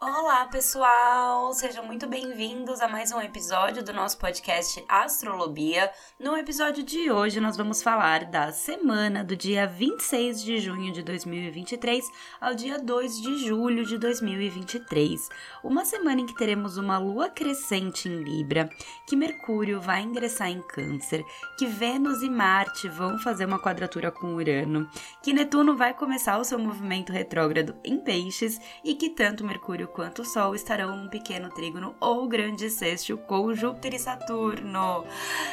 Olá, pessoal! Sejam muito bem-vindos a mais um episódio do nosso podcast Astrolobia. No episódio de hoje, nós vamos falar da semana do dia 26 de junho de 2023 ao dia 2 de julho de 2023. Uma semana em que teremos uma lua crescente em Libra, que Mercúrio vai ingressar em Câncer, que Vênus e Marte vão fazer uma quadratura com Urano, que Netuno vai começar o seu movimento retrógrado em Peixes e que tanto Mercúrio quanto o Sol estarão num pequeno trígono ou grande sexto com Júpiter e Saturno.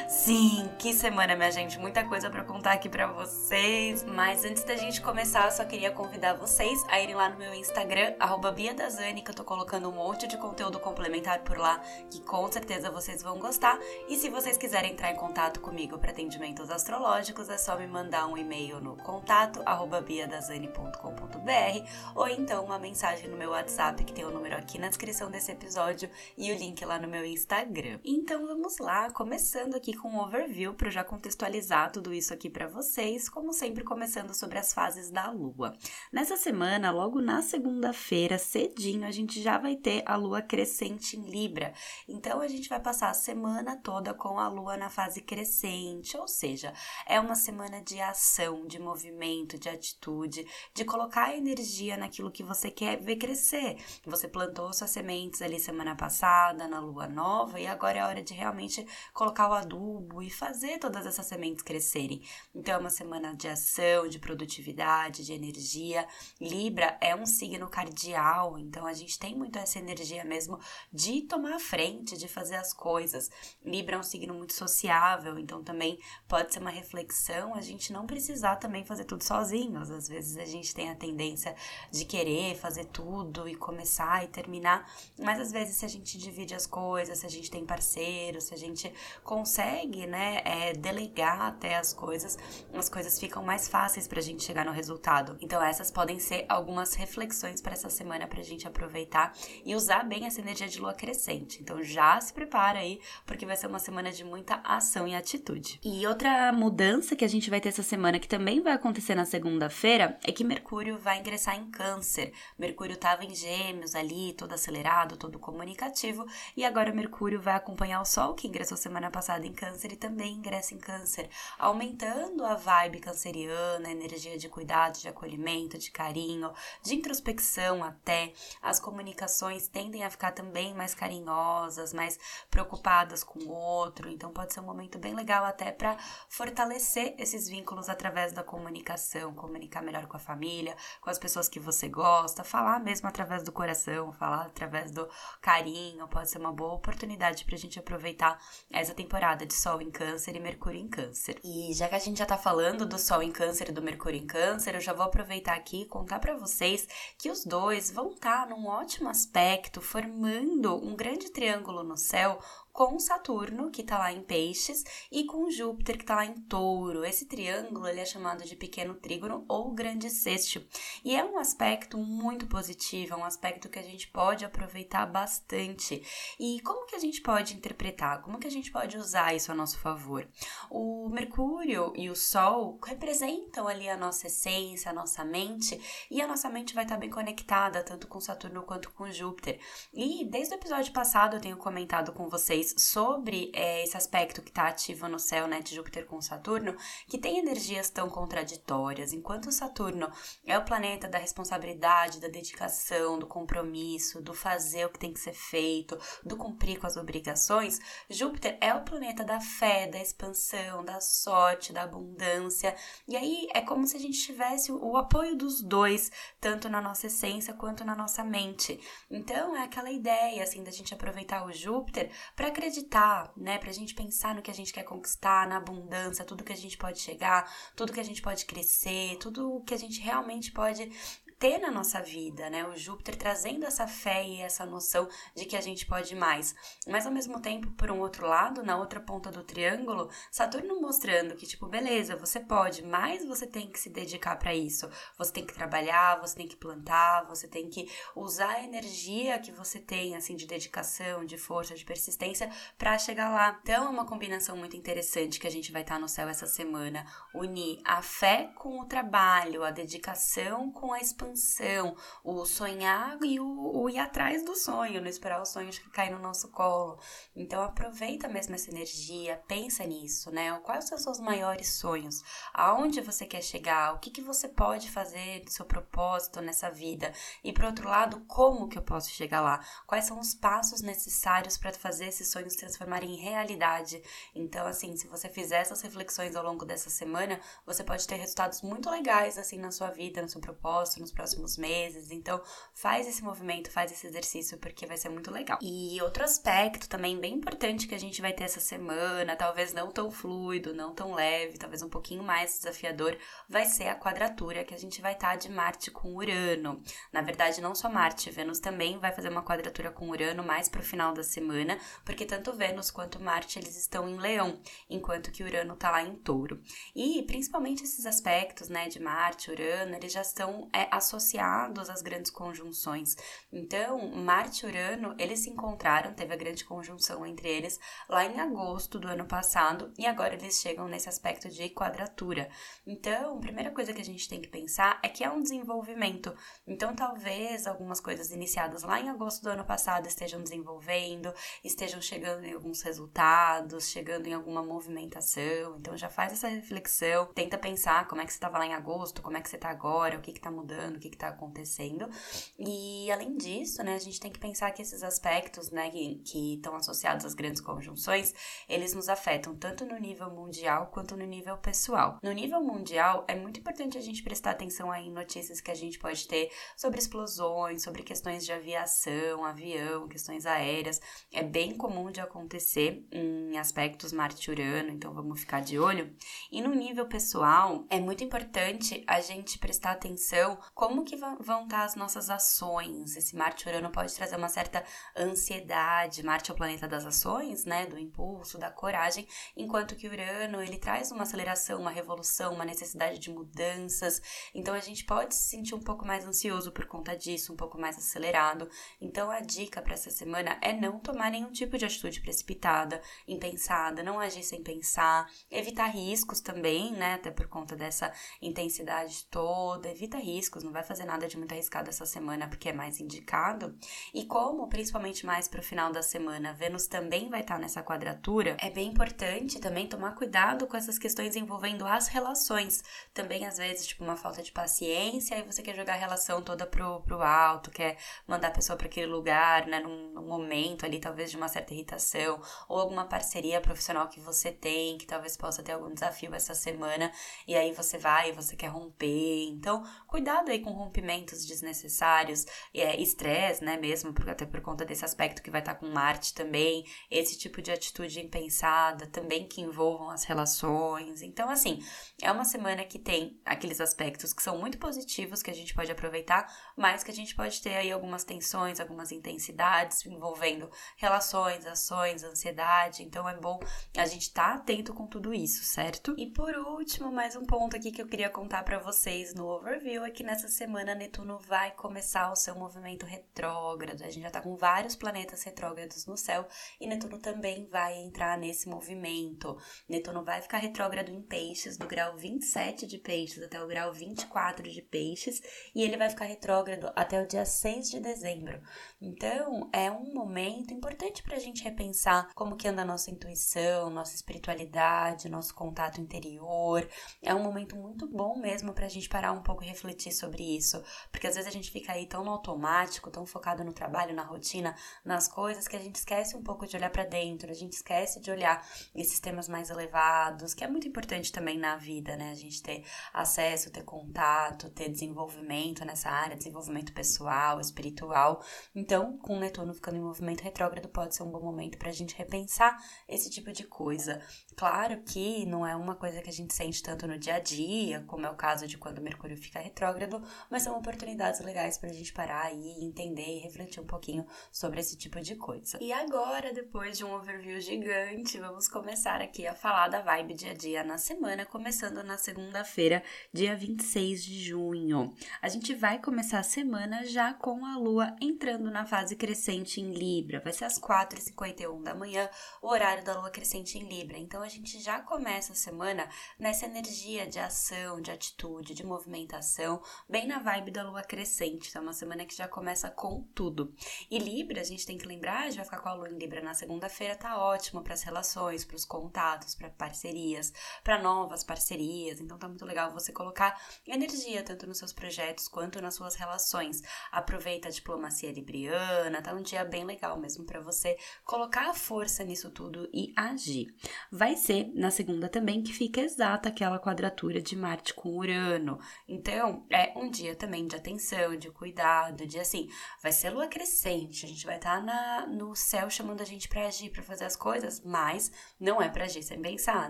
Sim, que semana, minha gente, muita coisa para contar aqui para vocês. Mas antes da gente começar, eu só queria convidar vocês a irem lá no meu Instagram, @biadazani, que eu tô colocando um monte de conteúdo complementar por lá, que com certeza vocês vão gostar. E se vocês quiserem entrar em contato comigo para atendimentos astrológicos, é só me mandar um e-mail no contato biadazani.com.br ou então uma mensagem no meu WhatsApp que tem o número aqui na descrição desse episódio e o link lá no meu Instagram. Então vamos lá, começando aqui com um overview para já contextualizar tudo isso aqui para vocês, como sempre começando sobre as fases da lua. Nessa semana, logo na segunda-feira, cedinho, a gente já vai ter a lua crescente em Libra. Então a gente vai passar a semana toda com a lua na fase crescente, ou seja, é uma semana de ação, de movimento, de atitude, de colocar energia naquilo que você quer ver crescer. Você plantou suas sementes ali semana passada, na lua nova, e agora é hora de realmente colocar o adubo e fazer todas essas sementes crescerem. Então é uma semana de ação, de produtividade, de energia. Libra é um signo cardial, então a gente tem muito essa energia mesmo de tomar a frente, de fazer as coisas. Libra é um signo muito sociável, então também pode ser uma reflexão a gente não precisar também fazer tudo sozinhos. Às vezes a gente tem a tendência de querer fazer tudo e começar e terminar. Mas às vezes, se a gente divide as coisas, se a gente tem parceiros, se a gente consegue, né, é, delegar até as coisas, as coisas ficam mais fáceis pra gente chegar no resultado. Então, essas podem ser algumas reflexões para essa semana pra gente aproveitar e usar bem essa energia de lua crescente. Então, já se prepara aí, porque vai ser uma semana de muita ação e atitude. E outra mudança que a gente vai ter essa semana, que também vai acontecer na segunda-feira, é que Mercúrio vai ingressar em Câncer. Mercúrio estava em Gêmeos ali todo acelerado, todo comunicativo, e agora Mercúrio vai acompanhar o Sol, que ingressou semana passada em Câncer e também ingressa em Câncer, aumentando a vibe canceriana, a energia de cuidado, de acolhimento, de carinho, de introspecção até. As comunicações tendem a ficar também mais carinhosas, mais preocupadas com o outro, então pode ser um momento bem legal até para fortalecer esses vínculos através da comunicação, comunicar melhor com a família, com as pessoas que você gosta, falar mesmo através do coração falar através do carinho, pode ser uma boa oportunidade para a gente aproveitar essa temporada de Sol em Câncer e Mercúrio em Câncer. E já que a gente já tá falando do Sol em Câncer e do Mercúrio em Câncer, eu já vou aproveitar aqui e contar para vocês que os dois vão estar tá num ótimo aspecto, formando um grande triângulo no céu, com Saturno, que está lá em Peixes, e com Júpiter, que está lá em Touro. Esse triângulo ele é chamado de pequeno trígono ou grande sexto. E é um aspecto muito positivo, é um aspecto que a gente pode aproveitar bastante. E como que a gente pode interpretar? Como que a gente pode usar isso a nosso favor? O Mercúrio e o Sol representam ali a nossa essência, a nossa mente, e a nossa mente vai estar tá bem conectada tanto com Saturno quanto com Júpiter. E desde o episódio passado eu tenho comentado com vocês sobre é, esse aspecto que está ativo no céu, né, de Júpiter com Saturno, que tem energias tão contraditórias. Enquanto Saturno é o planeta da responsabilidade, da dedicação, do compromisso, do fazer o que tem que ser feito, do cumprir com as obrigações, Júpiter é o planeta da fé, da expansão, da sorte, da abundância. E aí é como se a gente tivesse o apoio dos dois, tanto na nossa essência quanto na nossa mente. Então é aquela ideia assim da gente aproveitar o Júpiter para acreditar, né? Pra gente pensar no que a gente quer conquistar, na abundância, tudo que a gente pode chegar, tudo que a gente pode crescer, tudo que a gente realmente pode ter na nossa vida, né? O Júpiter trazendo essa fé e essa noção de que a gente pode mais. Mas ao mesmo tempo, por um outro lado, na outra ponta do triângulo, Saturno mostrando que tipo, beleza, você pode, mas você tem que se dedicar para isso. Você tem que trabalhar, você tem que plantar, você tem que usar a energia que você tem assim de dedicação, de força, de persistência para chegar lá. Então é uma combinação muito interessante que a gente vai estar no céu essa semana, unir a fé com o trabalho, a dedicação com a expansão expansão, o sonhar e o, o ir atrás do sonho, não esperar o sonho cair no nosso colo. Então aproveita mesmo essa energia, pensa nisso, né? Quais são os seus maiores sonhos? Aonde você quer chegar? O que, que você pode fazer do seu propósito nessa vida? E por outro lado, como que eu posso chegar lá? Quais são os passos necessários para fazer esses sonhos se transformarem em realidade? Então, assim, se você fizer essas reflexões ao longo dessa semana, você pode ter resultados muito legais assim na sua vida, no seu propósito, nos próximos meses. Então, faz esse movimento, faz esse exercício porque vai ser muito legal. E outro aspecto também bem importante que a gente vai ter essa semana, talvez não tão fluido, não tão leve, talvez um pouquinho mais desafiador, vai ser a quadratura que a gente vai estar tá de Marte com Urano. Na verdade, não só Marte, Vênus também vai fazer uma quadratura com Urano mais pro final da semana, porque tanto Vênus quanto Marte eles estão em Leão, enquanto que Urano tá lá em Touro. E principalmente esses aspectos, né, de Marte, Urano, eles já estão é, associados às grandes conjunções. Então, Marte e Urano, eles se encontraram, teve a grande conjunção entre eles lá em agosto do ano passado, e agora eles chegam nesse aspecto de quadratura. Então, a primeira coisa que a gente tem que pensar é que é um desenvolvimento. Então, talvez algumas coisas iniciadas lá em agosto do ano passado estejam desenvolvendo, estejam chegando em alguns resultados, chegando em alguma movimentação. Então, já faz essa reflexão, tenta pensar como é que você estava lá em agosto, como é que você está agora, o que está mudando, o que está acontecendo. E, além disso, né, a gente tem que pensar que esses aspectos, né, que estão associados às grandes conjunções, eles nos afetam tanto no nível mundial quanto no nível pessoal. No nível mundial, é muito importante a gente prestar atenção aí em notícias que a gente pode ter sobre explosões, sobre questões de aviação, avião, questões aéreas. É bem comum de acontecer em aspectos Marte-Urano, então vamos ficar de olho. E no nível pessoal, é muito importante a gente prestar atenção como que vão estar as nossas ações. Esse Marte-Urano pode trazer uma certa ansiedade. Marte é o planeta das ações, né, do impulso, da coragem, enquanto que Urano, ele traz uma aceleração, uma revolução, uma necessidade de mudanças. Então a gente pode se sentir um pouco mais ansioso por conta disso, um pouco mais acelerado. Então a dica para essa semana é não tomar nenhum tipo de atitude precipitada, impensada, não agir sem pensar, evitar riscos também, né, até por conta dessa intensidade toda, evita riscos, não vai fazer nada de muito arriscado essa semana porque é mais indicado. E como, principalmente mais para o final da semana, Vênus também vai estar tá nessa quadratura, é bem importante também tomar cuidado com essas questões envolvendo as relações. Também, às vezes, tipo, uma falta de paciência, aí você quer jogar a relação toda pro, pro alto, quer mandar a pessoa para aquele lugar, né, num, num momento ali, talvez de uma certa irritação, ou alguma parceria profissional que você tem, que talvez possa ter algum desafio essa semana, e aí você vai você quer romper. Então, cuidado aí com rompimentos desnecessários, é, estresse, né, mesmo, até por conta desse aspecto que vai estar tá com Marte também, esse tipo de atitude impensada, também que envolvam as relações. Então, assim, é uma semana que tem aqueles aspectos que são muito positivos que a gente pode aproveitar, mas que a gente pode ter aí algumas tensões, algumas intensidades envolvendo relações, ações, ansiedade. Então, é bom a gente estar tá atento com tudo isso, certo? E por último, mais um ponto aqui que eu queria contar para vocês no overview é que nessa semana Netuno vai começar o seu movimento retrógrado. A gente já tá com vários planetas retrógrados no céu e Netuno também vai entrar nesse movimento. Netuno vai ficar retrógrado em Peixes, do grau 27 de Peixes até o grau 24 de Peixes, e ele vai ficar retrógrado até o dia 6 de dezembro. Então, é um momento importante para a gente repensar como que anda a nossa intuição, nossa espiritualidade, nosso contato interior. É um momento muito bom mesmo para a gente parar um pouco e refletir sobre isso, porque às vezes a gente fica aí tão no automático, tão focado no trabalho, na rotina, nas coisas que a gente esquece um pouco de olhar para dentro, a gente esquece de olhar esses temas mais elevados, que é muito importante também na vida, né? A gente ter acesso, ter contato, ter desenvolvimento nessa área, desenvolvimento pessoal, espiritual. Então, com o Netuno ficando em movimento retrógrado, pode ser um bom momento para a gente repensar esse tipo de coisa. Claro que não é uma coisa que a gente sente tanto no dia a dia, como é o caso de quando o Mercúrio fica retrógrado, mas são oportunidades legais para a gente parar e entender e refletir um pouquinho sobre esse tipo de coisa. E agora, depois de um overview gigante, vamos começar aqui a falar da vibe dia a dia na semana, começando na segunda-feira, dia 26 de junho. A gente vai começar a semana já com a lua entrando na fase crescente em Libra. Vai ser às 4h51 da manhã, o horário da lua crescente em Libra. Então a gente já começa a semana nessa energia de ação, de atitude, de movimentação, bem na vibe da lua crescente. Então, é uma semana que já começa com tudo. E Libra, a gente tem que lembrar, a gente vai ficar com a lua em Libra na segunda-feira, tá ótimo para as relações, para os contatos, para parcerias, para novas parcerias. Então, tá muito legal você colocar energia tanto nos seus projetos quanto nas suas relações. Aproveita a diplomacia libriana, tá um dia bem legal mesmo para você colocar a força nisso tudo e agir. Vai ser na segunda também que fica exata aquela quadratura de Marte com Urano. Então, é um dia também de atenção, de cuidado, de assim, vai ser lua crescente, a gente vai estar tá no céu chamando a gente para agir, para fazer as coisas, mas não é para agir sem pensar,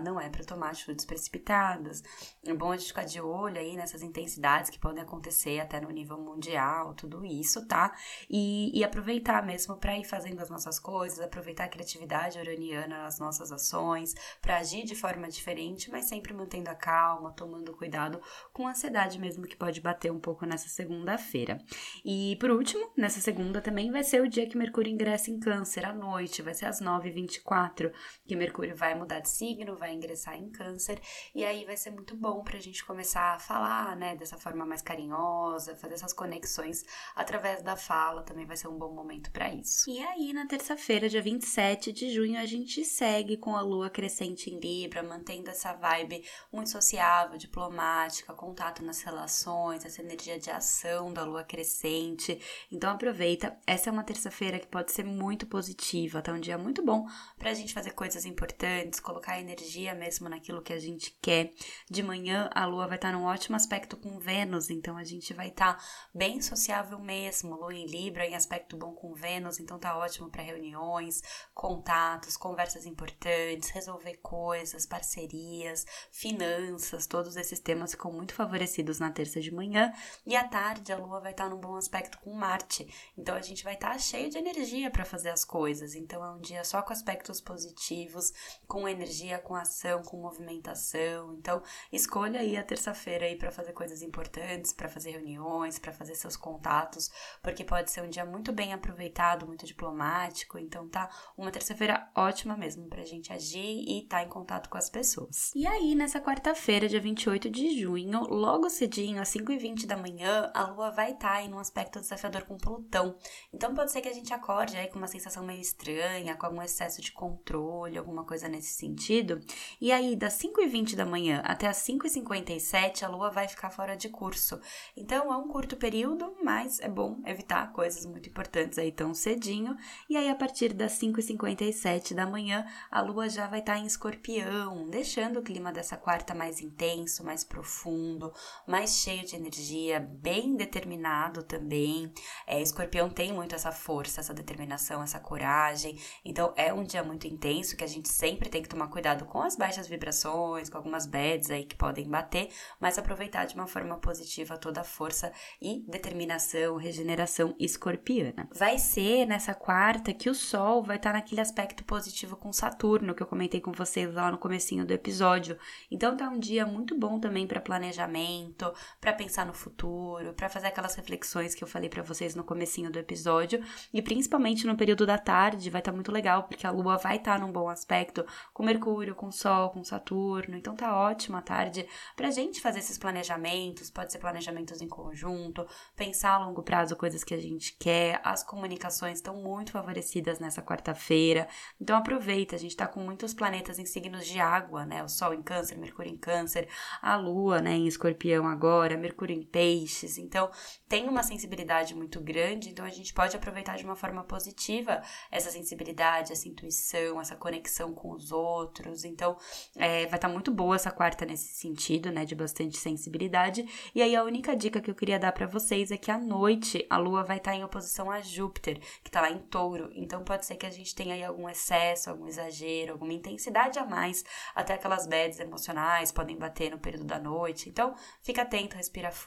não é para tomar atitudes precipitadas. É bom a gente ficar de olho aí nessas intensidades que podem acontecer até no nível mundial, tudo isso, tá? E, e aproveitar mesmo para ir fazendo as nossas coisas, aproveitar a criatividade uraniana nas nossas ações, para agir de forma diferente, mas sempre mantendo a calma, tomando cuidado com a ansiedade mesmo que pode bater um pouco nessa segunda-feira. E por último, nessa segunda também vai ser o dia que Mercúrio ingressa em Câncer à noite, vai ser às 9h24 que Mercúrio vai mudar de signo, vai ingressar em Câncer, e aí vai ser muito bom pra gente começar a falar, né, dessa forma mais carinhosa, fazer essas conexões através da fala, também vai ser um bom momento para isso. E aí, na terça-feira, dia 27 de junho, a gente segue com a lua crescente em Libra, mantendo essa vibe muito sociável, diplomática, contato nas relações, essa energia de ação da lua crescente. Então aproveita, essa é uma terça-feira que pode ser muito positiva, tá um dia muito bom pra gente fazer coisas importantes, colocar energia mesmo naquilo que a gente quer. De manhã a lua vai estar num ótimo aspecto com Vênus, então a gente vai estar bem sociável mesmo. Lua em Libra em aspecto bom com Vênus, então tá ótimo para reuniões, contatos, conversas importantes, resolver coisas, parcerias, finanças, todos esses temas ficam muito favorecidos na terça de manhã. E à tarde a lua vai estar num bom aspecto com Marte, então a gente vai estar cheio de energia para fazer as coisas. Então é um dia só com aspectos positivos, com energia, com ação, com movimentação. Então escolha aí a terça-feira aí para fazer coisas importantes, para fazer reuniões, para fazer seus contatos, porque pode ser um dia muito bem aproveitado, muito diplomático. Então tá uma terça-feira ótima mesmo pra gente agir e estar tá em contato com as pessoas. E aí, nessa quarta-feira, dia 28 de junho, logo cedinho, às 5h20 da manhã, a lua vai estar tá em um aspecto desafiador com Plutão. Então pode ser que a gente acorde aí com uma sensação meio estranha, com algum excesso de controle, alguma coisa nesse sentido. E aí, das 5h20 da manhã até as 5h57, a lua vai ficar fora de curso. Então é um curto período, mas é bom evitar coisas muito importantes aí tão cedinho. E aí, a partir das 5h57 da manhã, a lua já vai estar tá em escorpião, deixando o clima dessa quarta mais intenso, mais profundo, mais cheio de energia, bem determinado também. É, escorpião tem muito essa força, essa determinação, essa coragem. Então, é um dia muito intenso que a gente sempre tem que tomar cuidado com as baixas vibrações, com algumas bads aí que podem bater, mas aproveitar de uma forma positiva toda a força e determinação, regeneração escorpiana. Vai ser nessa quarta que o Sol vai estar naquele aspecto positivo com Saturno que eu comentei com vocês lá no comecinho do episódio. Então tá um dia muito bom também para planejamento, para pensar no futuro, para fazer aquelas reflexões que eu falei para vocês no comecinho do episódio e principalmente no período da tarde vai estar tá muito legal porque a lua vai estar tá num bom aspecto com Mercúrio, com Sol, com Saturno. Então tá ótima a tarde pra gente fazer esses planejamentos, pode ser planejamentos em conjunto, pensar a longo prazo coisas que a gente quer. As comunicações estão muito favorecidas nessa quarta-feira. Então aproveita, a gente tá com muitos planetas em signos de água, né? O Sol em Câncer, Mercúrio em Câncer, a Lua, né, em Escorpião agora, Mercúrio em Peixes. Então, tem uma sensibilidade muito grande, então a gente pode aproveitar de uma forma positiva essa sensibilidade, essa intuição, essa conexão com os outros. Então, é, vai estar tá muito boa essa quarta nesse sentido, né, de bastante sensibilidade. E aí a única dica que eu queria dar para vocês é que à noite a Lua vai estar tá em oposição a Júpiter, que tá lá em Touro. Então pode ser que a gente tenha aí algum excesso, algum exagero, alguma intensidade a mais, até aquelas bads emocionais podem bater no período da noite. Então, fica atento, respira fundo,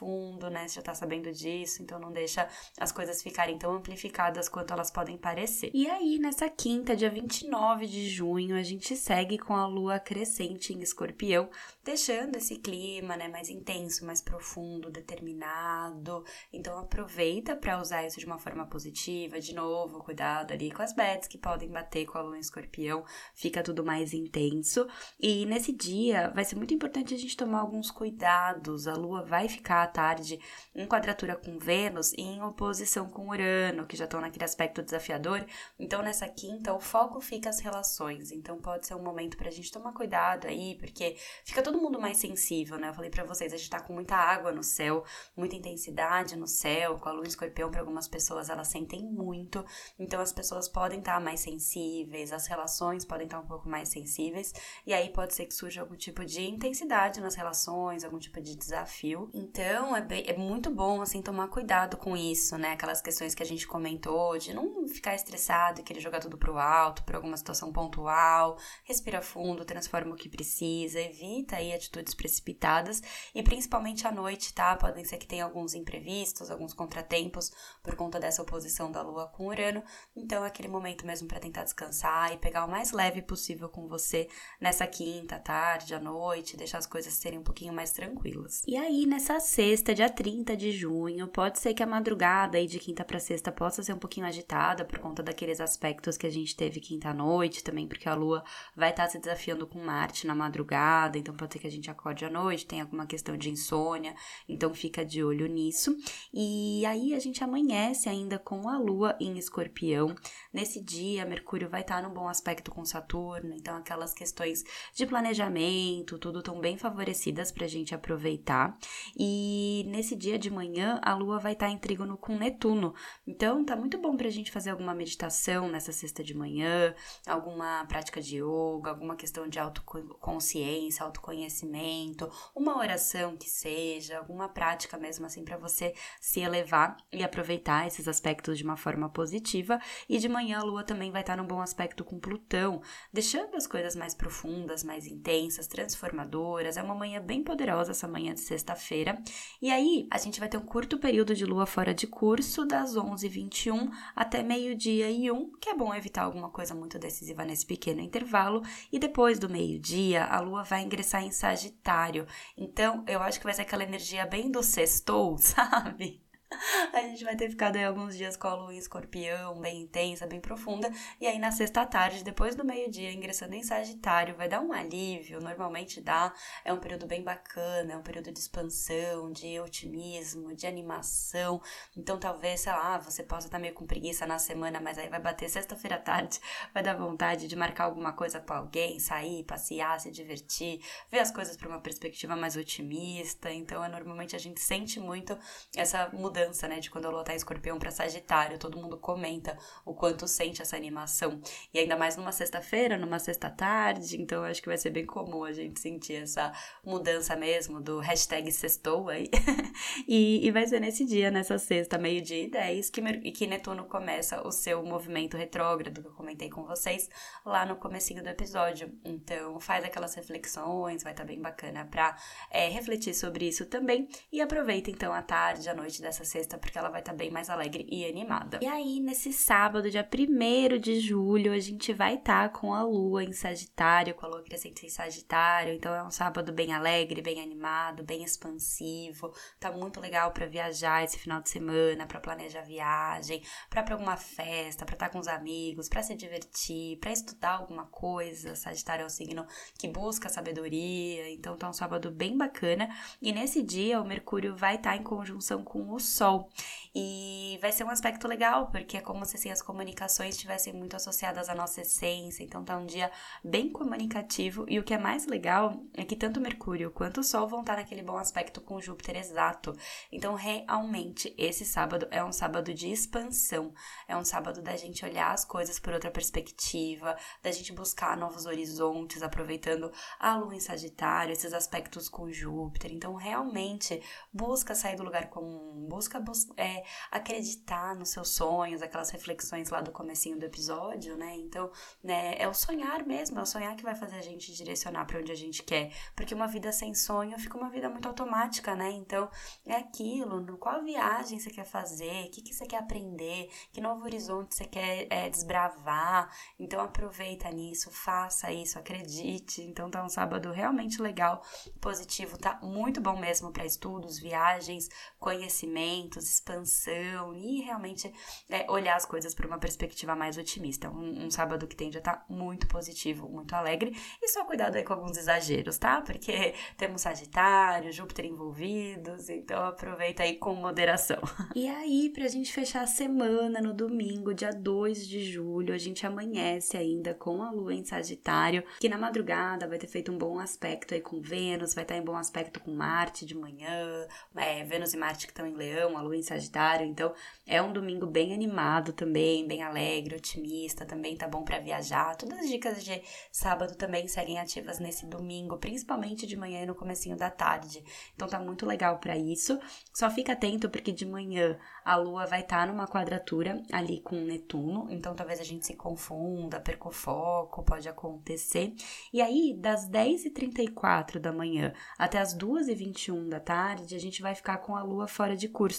né? Você já tá sabendo disso, então não deixa as coisas ficarem tão amplificadas quanto elas podem parecer. E aí, nessa quinta, dia 29 de junho, a gente segue com a lua crescente em escorpião, deixando esse clima, né, mais intenso, mais profundo, determinado. Então, aproveita para usar isso de uma forma positiva, de novo, cuidado ali com as bets que podem bater com a lua em escorpião, fica tudo mais intenso. E nesse dia vai ser muito importante a gente tomar alguns cuidados. A lua vai ficar tarde em quadratura com Vênus e em oposição com Urano, que já estão naquele aspecto desafiador. Então, nessa quinta, o foco fica as relações. Então, pode ser um momento pra gente tomar cuidado aí, porque fica todo mundo mais sensível, né? Eu falei para vocês, a gente tá com muita água no céu, muita intensidade no céu, com a lua escorpião, para algumas pessoas elas sentem muito. Então, as pessoas podem estar tá mais sensíveis, as relações podem estar tá um pouco mais sensíveis, e aí pode ser que surja algum tipo de intensidade nas relações, algum tipo de desafio. Então, é, bem, é muito bom, assim, tomar cuidado com isso, né? Aquelas questões que a gente comentou, de não ficar estressado e querer jogar tudo pro alto, por alguma situação pontual, respira fundo, transforma o que precisa, evita aí atitudes precipitadas e principalmente à noite, tá? Podem ser que tenha alguns imprevistos, alguns contratempos por conta dessa oposição da Lua com Urano. Então, é aquele momento mesmo para tentar descansar e pegar o mais leve possível com você nessa quinta, tarde, à noite, deixar as coisas serem um pouquinho mais tranquilas. E aí, nessa sexta, dia 30 de junho, pode ser que a madrugada aí de quinta para sexta possa ser um pouquinho agitada por conta daqueles aspectos que a gente teve quinta noite também, porque a Lua vai estar tá se desafiando com Marte na madrugada, então pode ser que a gente acorde à noite, tenha alguma questão de insônia, então fica de olho nisso. E aí a gente amanhece ainda com a Lua em Escorpião. Nesse dia, Mercúrio vai estar tá num bom aspecto com Saturno, então aquelas questões de planejamento, tudo tão bem favorecidas para a gente aproveitar. E nesse dia de manhã, a Lua vai estar em trígono com Netuno, então tá muito bom para a gente fazer alguma meditação nessa sexta de manhã, alguma prática de yoga, alguma questão de autoconsciência, autoconhecimento, uma oração que seja, alguma prática mesmo assim para você se elevar e aproveitar esses aspectos de uma forma positiva. E de manhã a lua também vai estar num bom aspecto com Plutão, deixando as coisas mais profundas, mais intensas, transformadoras. É uma manhã bem poderosa essa manhã de sexta-feira. E aí a gente vai ter um curto período de lua fora de curso, das 11h21 até meio-dia e 1, que é bom evitar alguma coisa muito decisiva nesse pequeno intervalo. E depois do meio-dia, a lua vai ingressar em Sagitário. Então, eu acho que vai ser aquela energia bem do sextou, sabe? A gente vai ter ficado aí alguns dias com a lua em escorpião, bem intensa, bem profunda. E aí na sexta tarde, depois do meio-dia, ingressando em Sagitário, vai dar um alívio, normalmente dá. É um período bem bacana, é um período de expansão, de otimismo, de animação. Então talvez, sei lá, você possa estar meio com preguiça na semana, mas aí vai bater sexta-feira à tarde, vai dar vontade de marcar alguma coisa com alguém, sair, passear, se divertir, ver as coisas por uma perspectiva mais otimista. Então é normalmente a gente sente muito essa mudança mudança, né, de quando a lua tá em escorpião para sagitário, todo mundo comenta o quanto sente essa animação. E ainda mais numa sexta-feira, numa sexta-tarde, então acho que vai ser bem comum a gente sentir essa mudança mesmo do hashtag sextou aí. e, e vai ser nesse dia, nessa sexta, meio-dia e 10, que, que Netuno começa o seu movimento retrógrado que eu comentei com vocês lá no comecinho do episódio. Então faz aquelas reflexões, vai estar tá bem bacana pra é, refletir sobre isso também. E aproveita então a tarde, a noite dessa sexta, porque ela vai estar tá bem mais alegre e animada. E aí, nesse sábado, dia 1 de julho, a gente vai estar tá com a lua em Sagitário, com a lua crescente em Sagitário. Então é um sábado bem alegre, bem animado, bem expansivo. Tá muito legal para viajar esse final de semana, para planejar viagem, para pra alguma festa, para estar tá com os amigos, para se divertir, para estudar alguma coisa. Sagitário é um signo que busca sabedoria, então tá um sábado bem bacana. E nesse dia, o Mercúrio vai estar tá em conjunção com o Sol. E vai ser um aspecto legal, porque é como se assim, as comunicações estivessem muito associadas à nossa essência. Então tá um dia bem comunicativo. E o que é mais legal é que tanto Mercúrio quanto o Sol vão estar naquele bom aspecto com Júpiter exato. Então, realmente, esse sábado é um sábado de expansão. É um sábado da gente olhar as coisas por outra perspectiva, da gente buscar novos horizontes, aproveitando a lua em Sagitário, esses aspectos com Júpiter. Então, realmente, busca sair do lugar comum, busca bus é, acreditar nos seus sonhos, aquelas reflexões lá do comecinho do episódio, né? Então, né, é o sonhar mesmo, é o sonhar que vai fazer a gente direcionar para onde a gente quer, porque uma vida sem sonho fica uma vida muito automática, né? Então, é aquilo, qual viagem você quer fazer, o que, que você quer aprender, que novo horizonte você quer é, desbravar, então aproveita nisso, faça isso, acredite. Então, tá um sábado realmente legal, positivo, tá muito bom mesmo para estudos, viagens, conhecimento crescimentos, expansão e realmente é, olhar as coisas por uma perspectiva mais otimista. Um, um sábado que a estar tá muito positivo, muito alegre e só cuidado aí com alguns exageros, tá? Porque temos Sagitário, Júpiter envolvidos, então aproveita aí com moderação. E aí, pra gente fechar a semana no domingo, dia 2 de julho, a gente amanhece ainda com a lua em Sagitário, que na madrugada vai ter feito um bom aspecto aí com Vênus, vai estar em bom aspecto com Marte de manhã, é, Vênus e Marte que estão em Leão, a lua em Sagitário, então é um domingo bem animado também, bem alegre, otimista, também tá bom para viajar. Todas as dicas de sábado também seguem ativas nesse domingo, principalmente de manhã e no comecinho da tarde. Então tá muito legal para isso. Só fica atento porque de manhã a lua vai estar tá numa quadratura ali com Netuno, então talvez a gente se confunda, perca o foco, pode acontecer. E aí, das 10h34 da manhã até as 2h21 da tarde, a gente vai ficar com a lua fora de curso.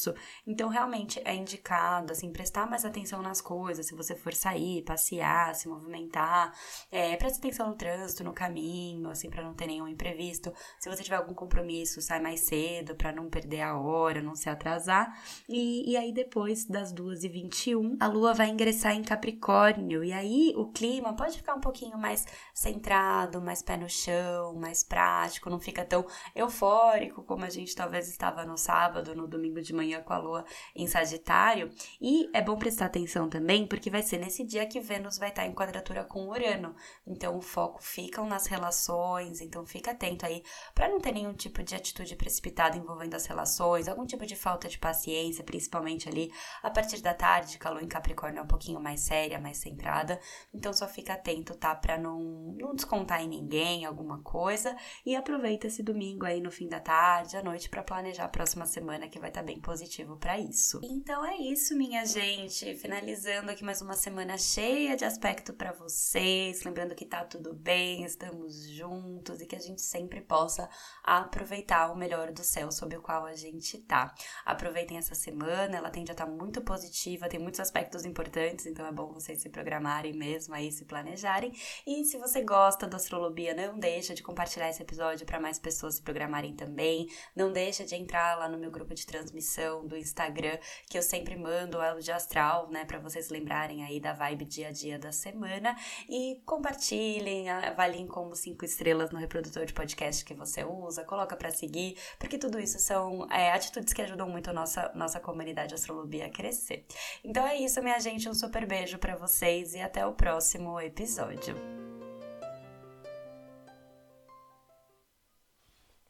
Então, realmente é indicado, assim, prestar mais atenção nas coisas, se você for sair, passear, se movimentar, é, atenção no trânsito, no caminho, assim, para não ter nenhum imprevisto. Se você tiver algum compromisso, sai mais cedo para não perder a hora, não se atrasar. E, e aí, depois das 2h21, a lua vai ingressar em Capricórnio. E aí, o clima pode ficar um pouquinho mais centrado, mais pé no chão, mais prático, não fica tão eufórico como a gente talvez estava no sábado, no domingo de manhã com a lua em Sagitário. E é bom prestar atenção também, porque vai ser nesse dia que Vênus vai estar em quadratura com Urano. Então o foco fica nas relações, então fica atento aí para não ter nenhum tipo de atitude precipitada envolvendo as relações, algum tipo de falta de paciência, principalmente ali a partir da tarde, que a lua em Capricórnio é um pouquinho mais séria, mais centrada. Então só fica atento, tá? Para não, não descontar em ninguém alguma coisa e aproveita esse domingo aí no fim da tarde, à noite para planejar a próxima semana que vai estar tá bem positivo para isso. Então é isso, minha gente. Finalizando aqui mais uma semana cheia de aspecto para vocês. Lembrando que tá tudo bem, estamos juntos e que a gente sempre possa aproveitar o melhor do céu sob o qual a gente tá. Aproveitem essa semana, ela tende a estar tá muito positiva, tem muitos aspectos importantes, então é bom vocês se programarem mesmo aí, se planejarem. E se você gosta da astrologia, não deixa de compartilhar esse episódio para mais pessoas se programarem também. Não deixa de entrar lá no meu grupo de transmissão do Instagram, que eu sempre mando o elo de astral, né, para vocês lembrarem aí da vibe dia a dia da semana e compartilhem, avaliem como cinco estrelas no reprodutor de podcast que você usa, coloca para seguir, porque tudo isso são é, atitudes que ajudam muito a nossa nossa comunidade astrologia a crescer. Então é isso, minha gente, um super beijo para vocês e até o próximo episódio.